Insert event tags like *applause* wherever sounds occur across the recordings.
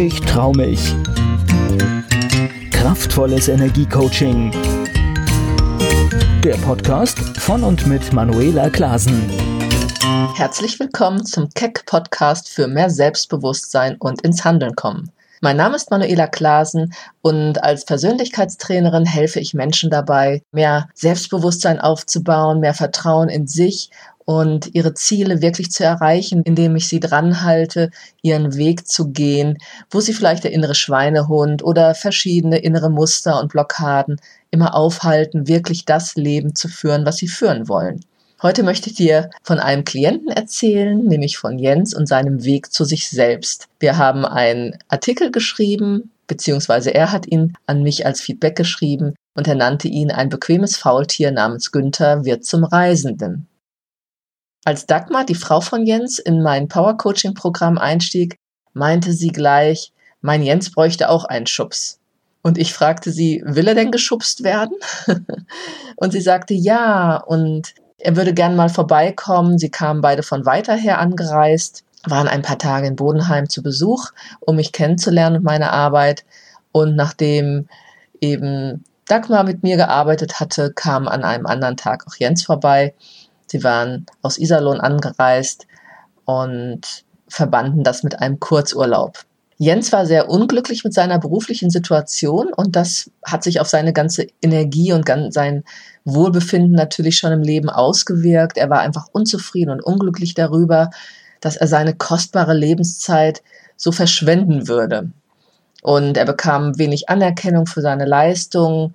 Ich trau mich. Kraftvolles Energiecoaching. Der Podcast von und mit Manuela Klasen. Herzlich willkommen zum Keck Podcast für mehr Selbstbewusstsein und ins Handeln kommen. Mein Name ist Manuela Klasen und als Persönlichkeitstrainerin helfe ich Menschen dabei, mehr Selbstbewusstsein aufzubauen, mehr Vertrauen in sich und ihre Ziele wirklich zu erreichen, indem ich sie dran halte, ihren Weg zu gehen, wo sie vielleicht der innere Schweinehund oder verschiedene innere Muster und Blockaden immer aufhalten, wirklich das Leben zu führen, was sie führen wollen. Heute möchte ich dir von einem Klienten erzählen, nämlich von Jens und seinem Weg zu sich selbst. Wir haben einen Artikel geschrieben, beziehungsweise er hat ihn an mich als Feedback geschrieben und er nannte ihn ein bequemes Faultier namens Günther wird zum Reisenden. Als Dagmar, die Frau von Jens, in mein Power Coaching Programm einstieg, meinte sie gleich, mein Jens bräuchte auch einen Schubs. Und ich fragte sie, will er denn geschubst werden? *laughs* und sie sagte ja, und er würde gern mal vorbeikommen. Sie kamen beide von weiter her angereist, waren ein paar Tage in Bodenheim zu Besuch, um mich kennenzulernen und meine Arbeit. Und nachdem eben Dagmar mit mir gearbeitet hatte, kam an einem anderen Tag auch Jens vorbei Sie waren aus Iserlohn angereist und verbanden das mit einem Kurzurlaub. Jens war sehr unglücklich mit seiner beruflichen Situation und das hat sich auf seine ganze Energie und sein Wohlbefinden natürlich schon im Leben ausgewirkt. Er war einfach unzufrieden und unglücklich darüber, dass er seine kostbare Lebenszeit so verschwenden würde. Und er bekam wenig Anerkennung für seine Leistung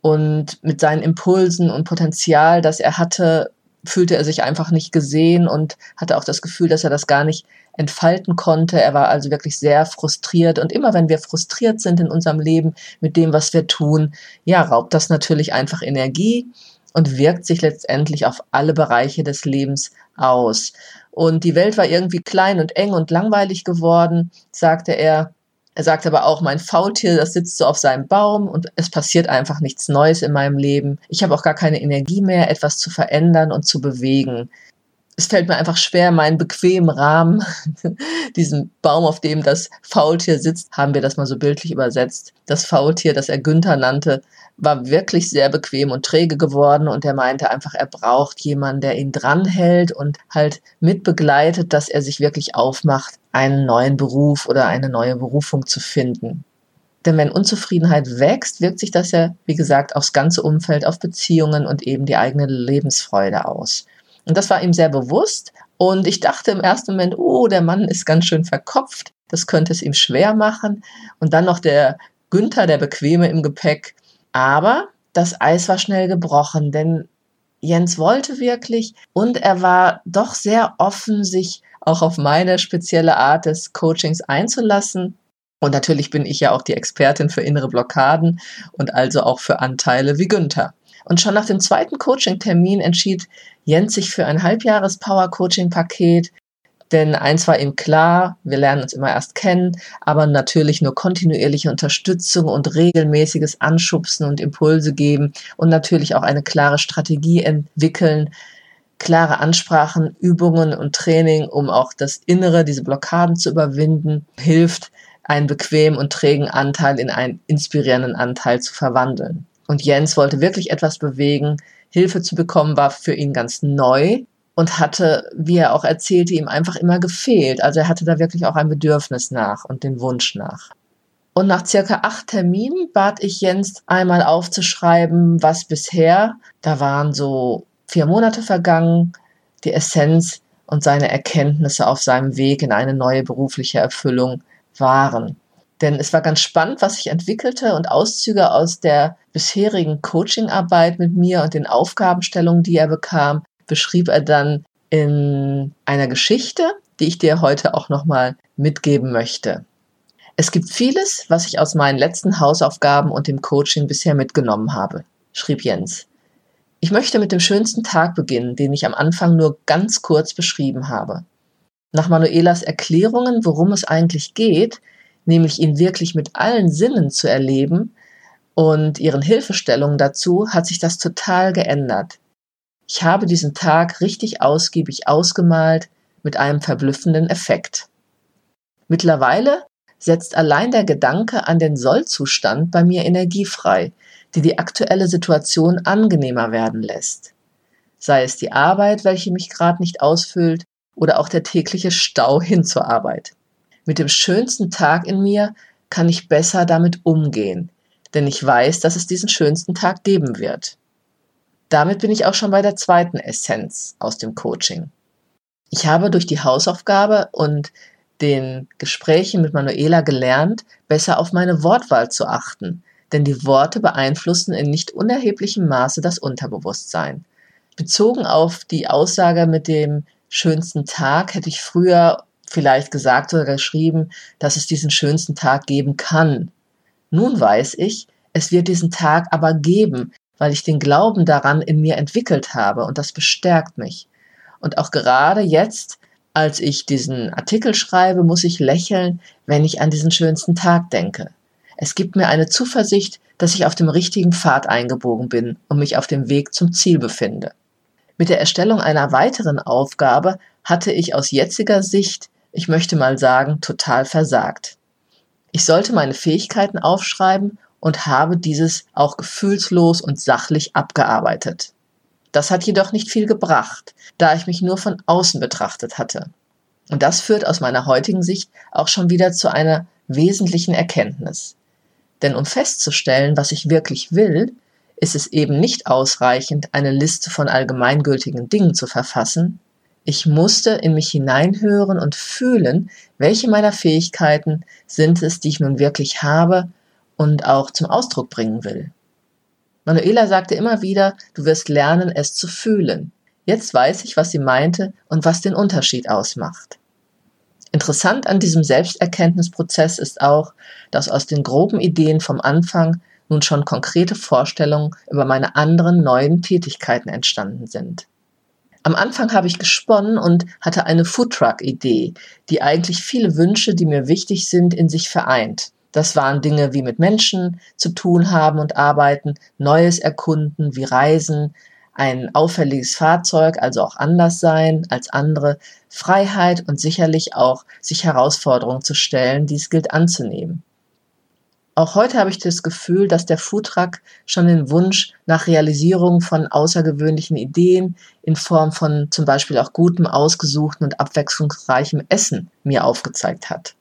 und mit seinen Impulsen und Potenzial, das er hatte, fühlte er sich einfach nicht gesehen und hatte auch das Gefühl, dass er das gar nicht entfalten konnte. Er war also wirklich sehr frustriert. Und immer wenn wir frustriert sind in unserem Leben mit dem, was wir tun, ja, raubt das natürlich einfach Energie und wirkt sich letztendlich auf alle Bereiche des Lebens aus. Und die Welt war irgendwie klein und eng und langweilig geworden, sagte er. Er sagt aber auch, mein Faultier, das sitzt so auf seinem Baum und es passiert einfach nichts Neues in meinem Leben. Ich habe auch gar keine Energie mehr, etwas zu verändern und zu bewegen. Es fällt mir einfach schwer, meinen bequemen Rahmen, *laughs* diesen Baum, auf dem das Faultier sitzt, haben wir das mal so bildlich übersetzt. Das Faultier, das er Günther nannte, war wirklich sehr bequem und träge geworden und er meinte einfach, er braucht jemanden, der ihn dranhält und halt mitbegleitet, dass er sich wirklich aufmacht, einen neuen Beruf oder eine neue Berufung zu finden. Denn wenn Unzufriedenheit wächst, wirkt sich das ja, wie gesagt, aufs ganze Umfeld, auf Beziehungen und eben die eigene Lebensfreude aus. Und das war ihm sehr bewusst. Und ich dachte im ersten Moment, oh, der Mann ist ganz schön verkopft. Das könnte es ihm schwer machen. Und dann noch der Günther, der Bequeme im Gepäck. Aber das Eis war schnell gebrochen, denn Jens wollte wirklich und er war doch sehr offen, sich auch auf meine spezielle Art des Coachings einzulassen. Und natürlich bin ich ja auch die Expertin für innere Blockaden und also auch für Anteile wie Günther. Und schon nach dem zweiten Coaching-Termin entschied Jens sich für ein Halbjahres-Power-Coaching-Paket, denn eins war ihm klar, wir lernen uns immer erst kennen, aber natürlich nur kontinuierliche Unterstützung und regelmäßiges Anschubsen und Impulse geben und natürlich auch eine klare Strategie entwickeln, klare Ansprachen, Übungen und Training, um auch das Innere, diese Blockaden zu überwinden, hilft, einen bequemen und trägen Anteil in einen inspirierenden Anteil zu verwandeln. Und Jens wollte wirklich etwas bewegen. Hilfe zu bekommen war für ihn ganz neu und hatte, wie er auch erzählte, ihm einfach immer gefehlt. Also er hatte da wirklich auch ein Bedürfnis nach und den Wunsch nach. Und nach circa acht Terminen bat ich Jens einmal aufzuschreiben, was bisher, da waren so vier Monate vergangen, die Essenz und seine Erkenntnisse auf seinem Weg in eine neue berufliche Erfüllung waren. Denn es war ganz spannend, was sich entwickelte und Auszüge aus der bisherigen Coachingarbeit mit mir und den Aufgabenstellungen, die er bekam, beschrieb er dann in einer Geschichte, die ich dir heute auch nochmal mitgeben möchte. Es gibt vieles, was ich aus meinen letzten Hausaufgaben und dem Coaching bisher mitgenommen habe, schrieb Jens. Ich möchte mit dem schönsten Tag beginnen, den ich am Anfang nur ganz kurz beschrieben habe. Nach Manuelas Erklärungen, worum es eigentlich geht, nämlich ihn wirklich mit allen Sinnen zu erleben und ihren Hilfestellungen dazu, hat sich das total geändert. Ich habe diesen Tag richtig ausgiebig ausgemalt mit einem verblüffenden Effekt. Mittlerweile setzt allein der Gedanke an den Sollzustand bei mir Energie frei, die die aktuelle Situation angenehmer werden lässt. Sei es die Arbeit, welche mich gerade nicht ausfüllt, oder auch der tägliche Stau hin zur Arbeit. Mit dem schönsten Tag in mir kann ich besser damit umgehen, denn ich weiß, dass es diesen schönsten Tag geben wird. Damit bin ich auch schon bei der zweiten Essenz aus dem Coaching. Ich habe durch die Hausaufgabe und den Gesprächen mit Manuela gelernt, besser auf meine Wortwahl zu achten, denn die Worte beeinflussen in nicht unerheblichem Maße das Unterbewusstsein. Bezogen auf die Aussage mit dem schönsten Tag hätte ich früher vielleicht gesagt oder geschrieben, dass es diesen schönsten Tag geben kann. Nun weiß ich, es wird diesen Tag aber geben, weil ich den Glauben daran in mir entwickelt habe und das bestärkt mich. Und auch gerade jetzt, als ich diesen Artikel schreibe, muss ich lächeln, wenn ich an diesen schönsten Tag denke. Es gibt mir eine Zuversicht, dass ich auf dem richtigen Pfad eingebogen bin und mich auf dem Weg zum Ziel befinde. Mit der Erstellung einer weiteren Aufgabe hatte ich aus jetziger Sicht, ich möchte mal sagen, total versagt. Ich sollte meine Fähigkeiten aufschreiben und habe dieses auch gefühlslos und sachlich abgearbeitet. Das hat jedoch nicht viel gebracht, da ich mich nur von außen betrachtet hatte. Und das führt aus meiner heutigen Sicht auch schon wieder zu einer wesentlichen Erkenntnis. Denn um festzustellen, was ich wirklich will, ist es eben nicht ausreichend, eine Liste von allgemeingültigen Dingen zu verfassen. Ich musste in mich hineinhören und fühlen, welche meiner Fähigkeiten sind es, die ich nun wirklich habe und auch zum Ausdruck bringen will. Manuela sagte immer wieder, du wirst lernen, es zu fühlen. Jetzt weiß ich, was sie meinte und was den Unterschied ausmacht. Interessant an diesem Selbsterkenntnisprozess ist auch, dass aus den groben Ideen vom Anfang nun schon konkrete Vorstellungen über meine anderen neuen Tätigkeiten entstanden sind. Am Anfang habe ich gesponnen und hatte eine Foodtruck-Idee, die eigentlich viele Wünsche, die mir wichtig sind, in sich vereint. Das waren Dinge wie mit Menschen zu tun haben und arbeiten, Neues erkunden, wie Reisen, ein auffälliges Fahrzeug, also auch anders sein als andere, Freiheit und sicherlich auch sich Herausforderungen zu stellen, die es gilt anzunehmen. Auch heute habe ich das Gefühl, dass der Foodtruck schon den Wunsch nach Realisierung von außergewöhnlichen Ideen in Form von zum Beispiel auch gutem, ausgesuchten und abwechslungsreichem Essen mir aufgezeigt hat.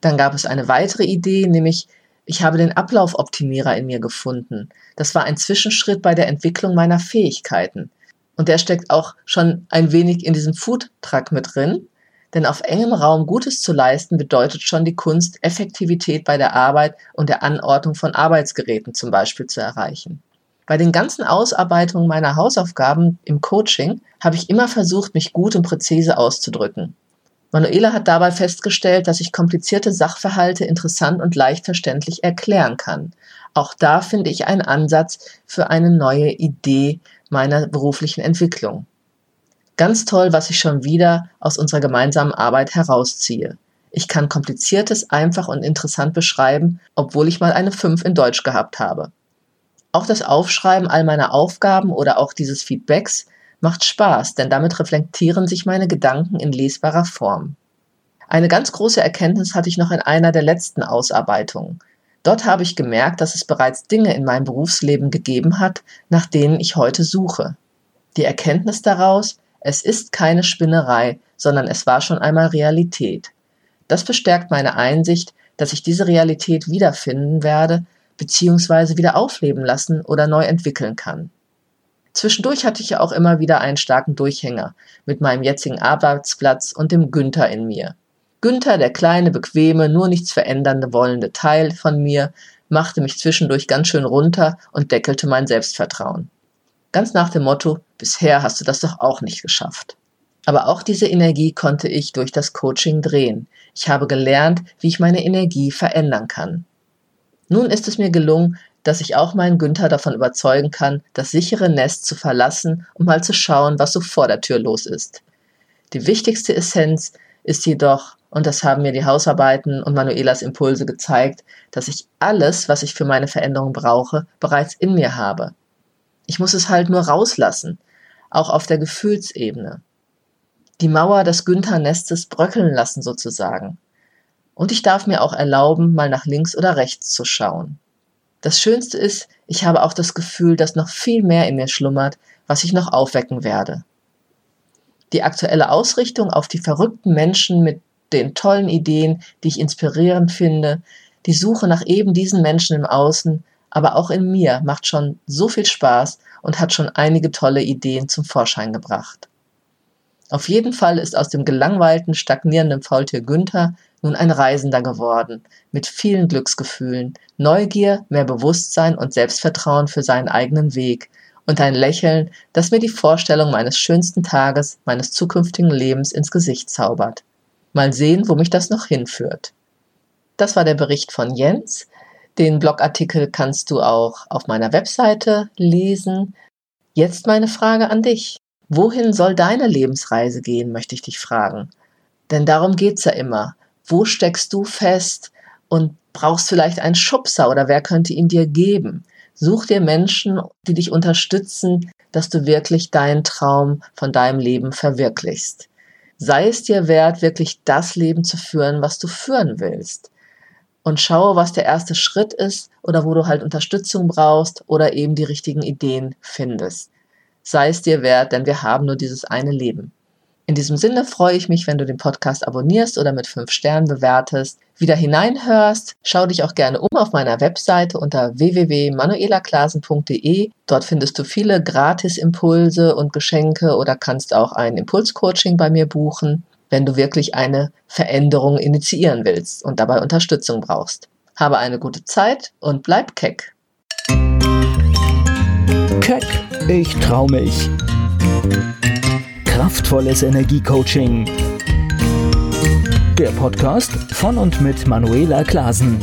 Dann gab es eine weitere Idee, nämlich ich habe den Ablaufoptimierer in mir gefunden. Das war ein Zwischenschritt bei der Entwicklung meiner Fähigkeiten. Und der steckt auch schon ein wenig in diesem Foodtruck mit drin. Denn auf engem Raum Gutes zu leisten bedeutet schon die Kunst, Effektivität bei der Arbeit und der Anordnung von Arbeitsgeräten zum Beispiel zu erreichen. Bei den ganzen Ausarbeitungen meiner Hausaufgaben im Coaching habe ich immer versucht, mich gut und präzise auszudrücken. Manuela hat dabei festgestellt, dass ich komplizierte Sachverhalte interessant und leicht verständlich erklären kann. Auch da finde ich einen Ansatz für eine neue Idee meiner beruflichen Entwicklung. Ganz toll, was ich schon wieder aus unserer gemeinsamen Arbeit herausziehe. Ich kann Kompliziertes einfach und interessant beschreiben, obwohl ich mal eine 5 in Deutsch gehabt habe. Auch das Aufschreiben all meiner Aufgaben oder auch dieses Feedbacks macht Spaß, denn damit reflektieren sich meine Gedanken in lesbarer Form. Eine ganz große Erkenntnis hatte ich noch in einer der letzten Ausarbeitungen. Dort habe ich gemerkt, dass es bereits Dinge in meinem Berufsleben gegeben hat, nach denen ich heute suche. Die Erkenntnis daraus, es ist keine Spinnerei, sondern es war schon einmal Realität. Das bestärkt meine Einsicht, dass ich diese Realität wiederfinden werde, beziehungsweise wieder aufleben lassen oder neu entwickeln kann. Zwischendurch hatte ich ja auch immer wieder einen starken Durchhänger mit meinem jetzigen Arbeitsplatz und dem Günther in mir. Günther, der kleine, bequeme, nur nichts verändernde wollende Teil von mir, machte mich zwischendurch ganz schön runter und deckelte mein Selbstvertrauen. Ganz nach dem Motto, bisher hast du das doch auch nicht geschafft. Aber auch diese Energie konnte ich durch das Coaching drehen. Ich habe gelernt, wie ich meine Energie verändern kann. Nun ist es mir gelungen, dass ich auch meinen Günther davon überzeugen kann, das sichere Nest zu verlassen, um mal zu schauen, was so vor der Tür los ist. Die wichtigste Essenz ist jedoch, und das haben mir die Hausarbeiten und Manuelas Impulse gezeigt, dass ich alles, was ich für meine Veränderung brauche, bereits in mir habe. Ich muss es halt nur rauslassen, auch auf der Gefühlsebene. Die Mauer des Günther-Nestes bröckeln lassen sozusagen. Und ich darf mir auch erlauben, mal nach links oder rechts zu schauen. Das Schönste ist, ich habe auch das Gefühl, dass noch viel mehr in mir schlummert, was ich noch aufwecken werde. Die aktuelle Ausrichtung auf die verrückten Menschen mit den tollen Ideen, die ich inspirierend finde, die Suche nach eben diesen Menschen im Außen, aber auch in mir macht schon so viel Spaß und hat schon einige tolle Ideen zum Vorschein gebracht. Auf jeden Fall ist aus dem gelangweilten, stagnierenden Faultier Günther nun ein Reisender geworden, mit vielen Glücksgefühlen, Neugier, mehr Bewusstsein und Selbstvertrauen für seinen eigenen Weg und ein Lächeln, das mir die Vorstellung meines schönsten Tages, meines zukünftigen Lebens ins Gesicht zaubert. Mal sehen, wo mich das noch hinführt. Das war der Bericht von Jens. Den Blogartikel kannst du auch auf meiner Webseite lesen. Jetzt meine Frage an dich. Wohin soll deine Lebensreise gehen, möchte ich dich fragen. Denn darum geht's ja immer. Wo steckst du fest und brauchst vielleicht einen Schubser oder wer könnte ihn dir geben? Such dir Menschen, die dich unterstützen, dass du wirklich deinen Traum von deinem Leben verwirklichst. Sei es dir wert, wirklich das Leben zu führen, was du führen willst. Und schaue, was der erste Schritt ist oder wo du halt Unterstützung brauchst oder eben die richtigen Ideen findest. Sei es dir wert, denn wir haben nur dieses eine Leben. In diesem Sinne freue ich mich, wenn du den Podcast abonnierst oder mit fünf Sternen bewertest, wieder hineinhörst. Schau dich auch gerne um auf meiner Webseite unter www.manuelaklasen.de. Dort findest du viele Gratis-Impulse und Geschenke oder kannst auch ein Impulscoaching bei mir buchen, wenn du wirklich eine Veränderung initiieren willst und dabei Unterstützung brauchst. Habe eine gute Zeit und bleib keck. Keck, ich trau mich kraftvolles Energiecoaching. Der Podcast von und mit Manuela Klasen.